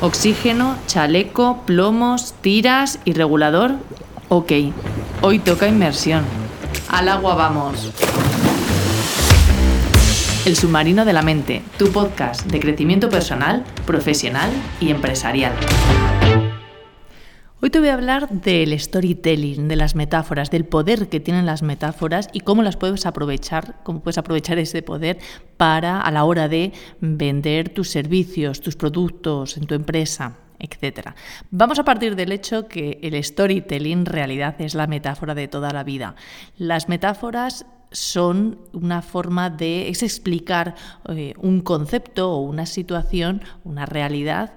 Oxígeno, chaleco, plomos, tiras y regulador. Ok, hoy toca inmersión. Al agua vamos. El submarino de la mente, tu podcast de crecimiento personal, profesional y empresarial. Hoy te voy a hablar del storytelling, de las metáforas, del poder que tienen las metáforas y cómo las puedes aprovechar, cómo puedes aprovechar ese poder para a la hora de vender tus servicios, tus productos en tu empresa, etc. Vamos a partir del hecho que el storytelling en realidad es la metáfora de toda la vida. Las metáforas son una forma de explicar eh, un concepto o una situación, una realidad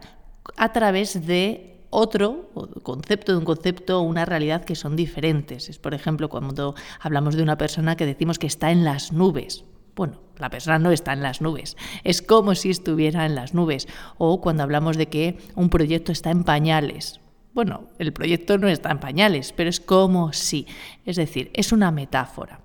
a través de otro concepto de un concepto o una realidad que son diferentes. Es, por ejemplo, cuando hablamos de una persona que decimos que está en las nubes. Bueno, la persona no está en las nubes, es como si estuviera en las nubes. O cuando hablamos de que un proyecto está en pañales. Bueno, el proyecto no está en pañales, pero es como si. Es decir, es una metáfora.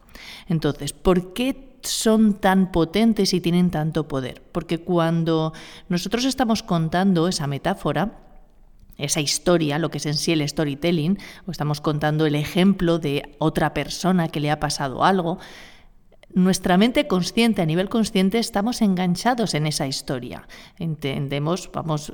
Entonces, ¿por qué son tan potentes y tienen tanto poder? Porque cuando nosotros estamos contando esa metáfora, esa historia, lo que es en sí el storytelling, o estamos contando el ejemplo de otra persona que le ha pasado algo, nuestra mente consciente, a nivel consciente, estamos enganchados en esa historia. Entendemos, vamos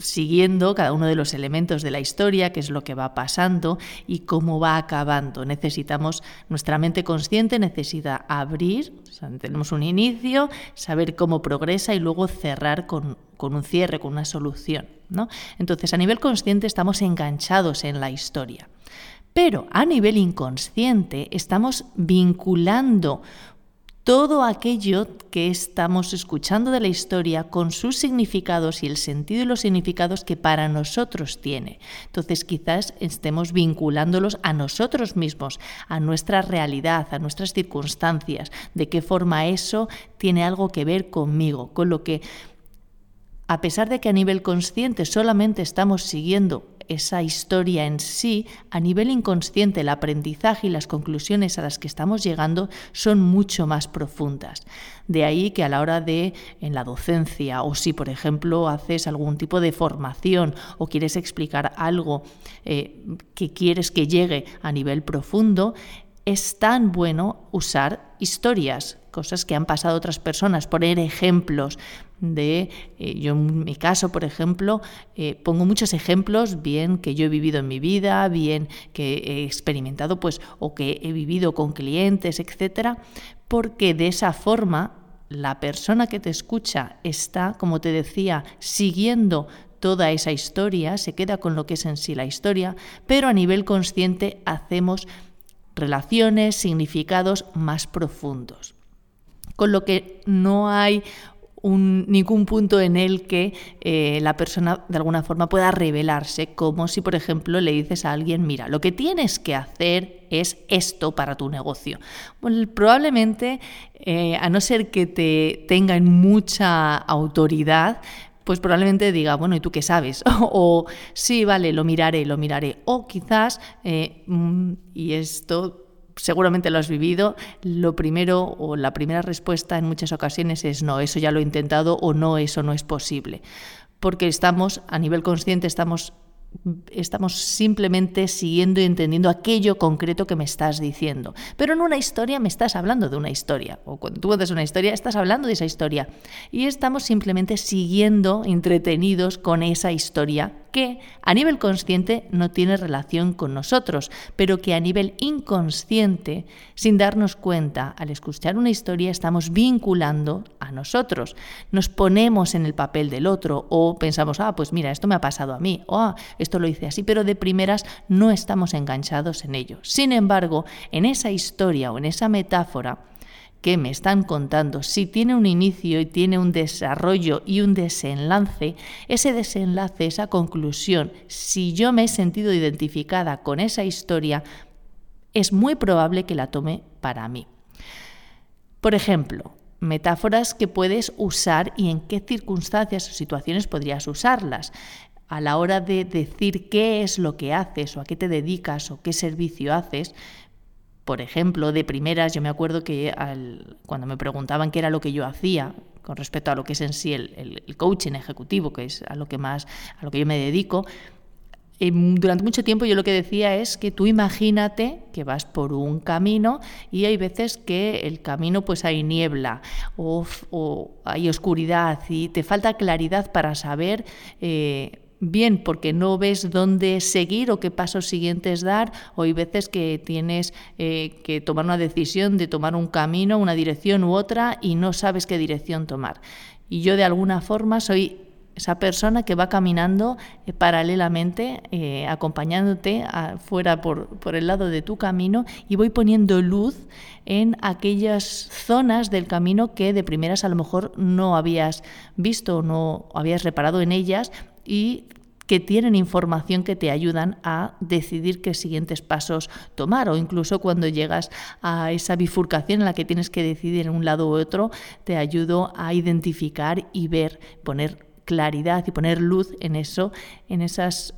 siguiendo cada uno de los elementos de la historia, qué es lo que va pasando y cómo va acabando. Necesitamos, nuestra mente consciente necesita abrir, tenemos un inicio, saber cómo progresa y luego cerrar con, con un cierre, con una solución. ¿no? Entonces, a nivel consciente estamos enganchados en la historia. Pero a nivel inconsciente estamos vinculando todo aquello que estamos escuchando de la historia con sus significados y el sentido y los significados que para nosotros tiene. Entonces quizás estemos vinculándolos a nosotros mismos, a nuestra realidad, a nuestras circunstancias, de qué forma eso tiene algo que ver conmigo, con lo que a pesar de que a nivel consciente solamente estamos siguiendo esa historia en sí, a nivel inconsciente el aprendizaje y las conclusiones a las que estamos llegando son mucho más profundas. De ahí que a la hora de, en la docencia, o si por ejemplo haces algún tipo de formación o quieres explicar algo eh, que quieres que llegue a nivel profundo, es tan bueno usar historias, cosas que han pasado otras personas, poner ejemplos de, eh, yo en mi caso, por ejemplo, eh, pongo muchos ejemplos, bien que yo he vivido en mi vida, bien que he experimentado, pues, o que he vivido con clientes, etcétera, porque de esa forma la persona que te escucha está, como te decía, siguiendo toda esa historia, se queda con lo que es en sí la historia, pero a nivel consciente hacemos relaciones, significados más profundos. Con lo que no hay ningún punto en el que eh, la persona de alguna forma pueda revelarse, como si, por ejemplo, le dices a alguien, mira, lo que tienes que hacer es esto para tu negocio. probablemente, eh, a no ser que te tengan mucha autoridad, pues probablemente diga, bueno, ¿y tú qué sabes? o sí, vale, lo miraré, lo miraré. O quizás, eh, mm, y esto seguramente lo has vivido, lo primero o la primera respuesta en muchas ocasiones es no, eso ya lo he intentado o no, eso no es posible. Porque estamos, a nivel consciente, estamos estamos simplemente siguiendo y entendiendo aquello concreto que me estás diciendo. Pero en una historia me estás hablando de una historia, o cuando tú cuentas una historia estás hablando de esa historia. Y estamos simplemente siguiendo, entretenidos con esa historia que a nivel consciente no tiene relación con nosotros, pero que a nivel inconsciente, sin darnos cuenta, al escuchar una historia estamos vinculando nosotros. Nos ponemos en el papel del otro o pensamos, ah, pues mira, esto me ha pasado a mí, o ah, esto lo hice así, pero de primeras no estamos enganchados en ello. Sin embargo, en esa historia o en esa metáfora, que me están contando, si tiene un inicio y tiene un desarrollo y un desenlace, ese desenlace, esa conclusión, si yo me he sentido identificada con esa historia, es muy probable que la tome para mí. Por ejemplo, metáforas que puedes usar y en qué circunstancias o situaciones podrías usarlas. A la hora de decir qué es lo que haces o a qué te dedicas o qué servicio haces, por ejemplo, de primeras, yo me acuerdo que cuando me preguntaban qué era lo que yo hacía, con respecto a lo que es en sí el, el coaching ejecutivo, que es a lo que más a lo que yo me dedico, durante mucho tiempo yo lo que decía es que tú imagínate que vas por un camino y hay veces que el camino pues hay niebla o, hay oscuridad y te falta claridad para saber eh, bien porque no ves dónde seguir o qué pasos siguientes dar, o hay veces que tienes eh, que tomar una decisión de tomar un camino, una dirección u otra y no sabes qué dirección tomar. Y yo de alguna forma soy esa persona que va caminando eh, paralelamente, eh, acompañándote fuera por, por, el lado de tu camino y voy poniendo luz en aquellas zonas del camino que de primeras a lo mejor no habías visto o no habías reparado en ellas y que tienen información que te ayudan a decidir qué siguientes pasos tomar. O incluso cuando llegas a esa bifurcación en la que tienes que decidir en un lado u otro, te ayudo a identificar y ver, poner claridad y poner luz en eso, en esas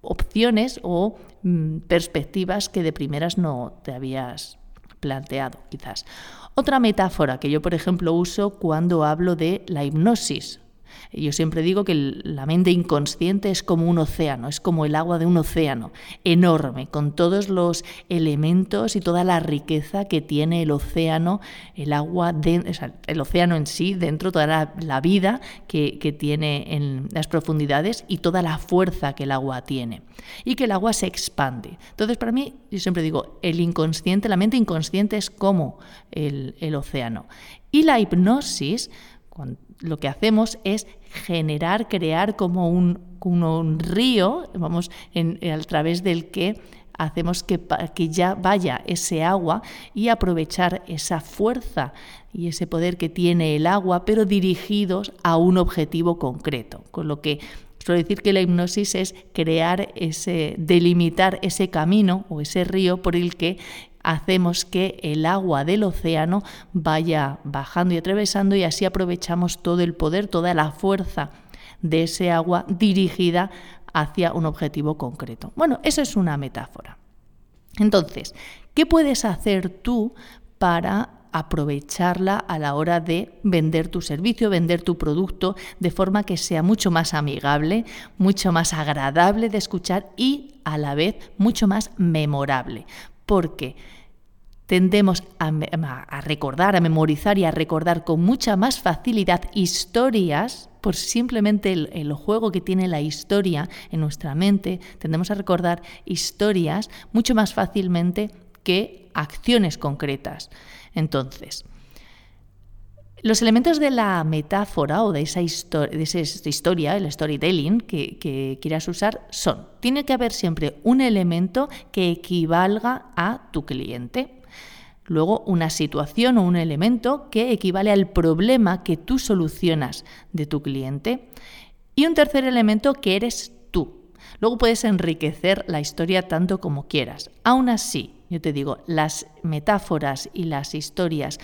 opciones o mm, perspectivas que de primeras no te habías planteado, quizás. Otra metáfora que yo, por ejemplo, uso cuando hablo de la hipnosis yo siempre digo que la mente inconsciente es como un océano, es como el agua de un océano, enorme, con todos los elementos y toda la riqueza que tiene el océano, el agua, el océano en sí, dentro, toda la, vida que, que tiene en las profundidades y toda la fuerza que el agua tiene. Y que el agua se expande. Entonces, para mí, yo siempre digo, el inconsciente, la mente inconsciente es como el, el océano. Y la hipnosis lo que hacemos es generar, crear como un, un río, vamos, a través del que hacemos que, que, ya vaya ese agua y aprovechar esa fuerza y ese poder que tiene el agua, pero dirigidos a un objetivo concreto. Con lo que suelo decir que la hipnosis es crear ese, delimitar ese camino o ese río por el que hacemos que el agua del océano vaya bajando y atravesando y así aprovechamos todo el poder, toda la fuerza de ese agua dirigida hacia un objetivo concreto. Bueno, eso es una metáfora. Entonces, ¿qué puedes hacer tú para aprovecharla a la hora de vender tu servicio, vender tu producto, de forma que sea mucho más amigable, mucho más agradable de escuchar y a la vez mucho más memorable porque tendemos a, recordar, a memorizar y a recordar con mucha más facilidad historias por simplemente el, juego que tiene la historia en nuestra mente, tendemos a recordar historias mucho más fácilmente que acciones concretas. Entonces, los elementos de la metáfora o de esa, historia, el storytelling que, quieras usar son, tiene que haber siempre un elemento que equivalga a tu cliente. Luego, una situación o un elemento que equivale al problema que tú solucionas de tu cliente. Y un tercer elemento que eres tú. Luego puedes enriquecer la historia tanto como quieras. Aún así, yo te digo, las metáforas y las historias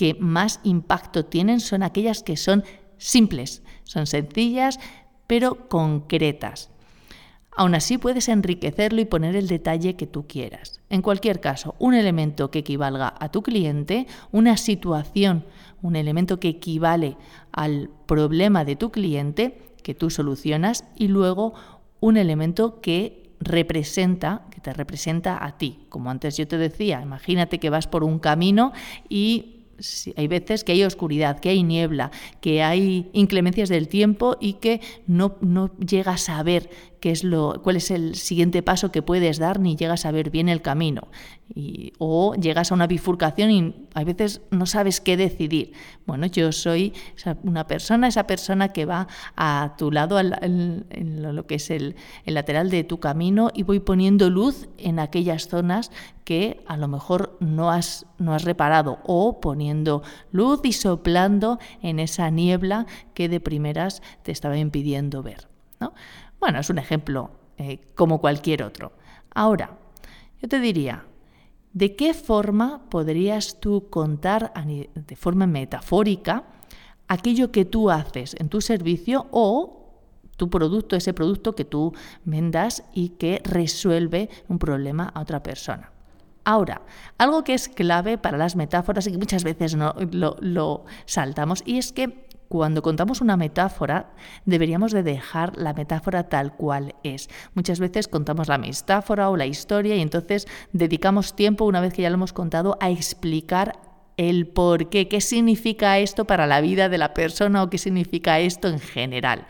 que más impacto tienen son aquellas que son simples, son sencillas, pero concretas. Aún así puedes enriquecerlo y poner el detalle que tú quieras. En cualquier caso, un elemento que equivalga a tu cliente, una situación, un elemento que equivale al problema de tu cliente que tú solucionas y luego un elemento que representa, que te representa a ti. Como antes yo te decía, imagínate que vas por un camino y hay veces que hay oscuridad, que hay niebla, que hay inclemencias del tiempo y que no, no a ver qué es lo, cuál es el siguiente paso que puedes dar ni llegas a ver bien el camino. O llegas a una bifurcación y a veces no sabes qué decidir. Bueno, yo soy una persona, esa persona que va a tu lado, en lo que es el, lateral de tu camino y voy poniendo luz en aquellas zonas que a lo mejor no has, no has reparado o poniendo luz y soplando en esa niebla que de primeras te estaba impidiendo ver. ¿no? Bueno, es un ejemplo eh, como cualquier otro. Ahora, yo te diría, ¿de qué forma podrías tú contar de forma metafórica aquello que tú haces en tu servicio o tu producto, ese producto que tú vendas y que resuelve un problema a otra persona? Ahora, algo que es clave para las metáforas y que muchas veces no, lo saltamos, y es que cuando contamos una metáfora, deberíamos de dejar la metáfora tal cual es. Muchas veces contamos la metáfora o la historia y entonces dedicamos tiempo, una vez que ya lo hemos contado, a explicar el por qué, qué significa esto para la vida de la persona o qué significa esto en general.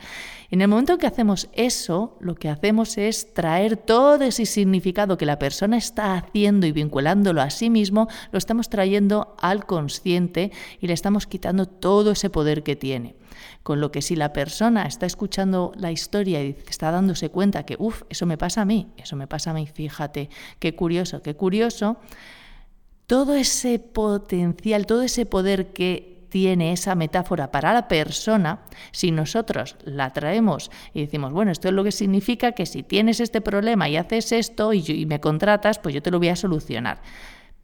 En el momento que hacemos eso, lo que hacemos es traer todo ese significado que la persona está haciendo y vinculándolo a sí mismo, lo estamos trayendo al consciente y le estamos quitando todo ese poder que tiene. Con lo que si la persona está escuchando la historia y está dándose cuenta que, uff, eso me pasa a mí, eso me pasa a mí, fíjate, qué curioso, qué curioso, todo ese potencial, todo ese poder que tiene esa metáfora para la persona, si nosotros la traemos y decimos, bueno, esto es lo que significa que si tienes este problema y haces esto y, me contratas, pues yo te lo voy a solucionar.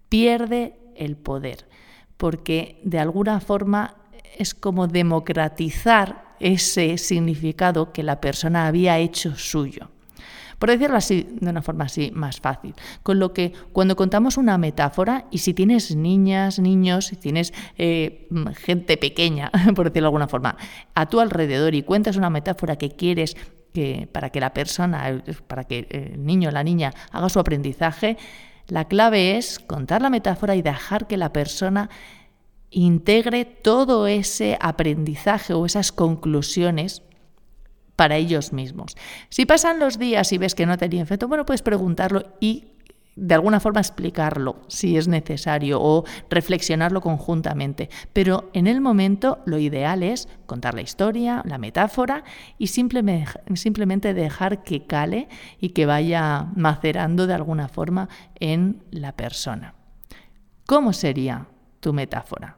Pierde el poder, porque de alguna forma es como democratizar ese significado que la persona había hecho suyo por decirlo así, de una forma así más fácil. Con lo que cuando contamos una metáfora, y si tienes niñas, niños, si tienes eh, gente pequeña, por decirlo de alguna forma, a tu alrededor y cuentas una metáfora que quieres que, para que la persona, para que el niño o la niña haga su aprendizaje, la clave es contar la metáfora y dejar que la persona integre todo ese aprendizaje o esas conclusiones para ellos mismos. Si pasan los días y ves que no tenía efecto, bueno, puedes preguntarlo y de alguna forma explicarlo si es necesario o reflexionarlo conjuntamente. Pero en el momento lo ideal es contar la historia, la metáfora y simplemente dejar que cale y que vaya macerando de alguna forma en la persona. ¿Cómo sería tu metáfora?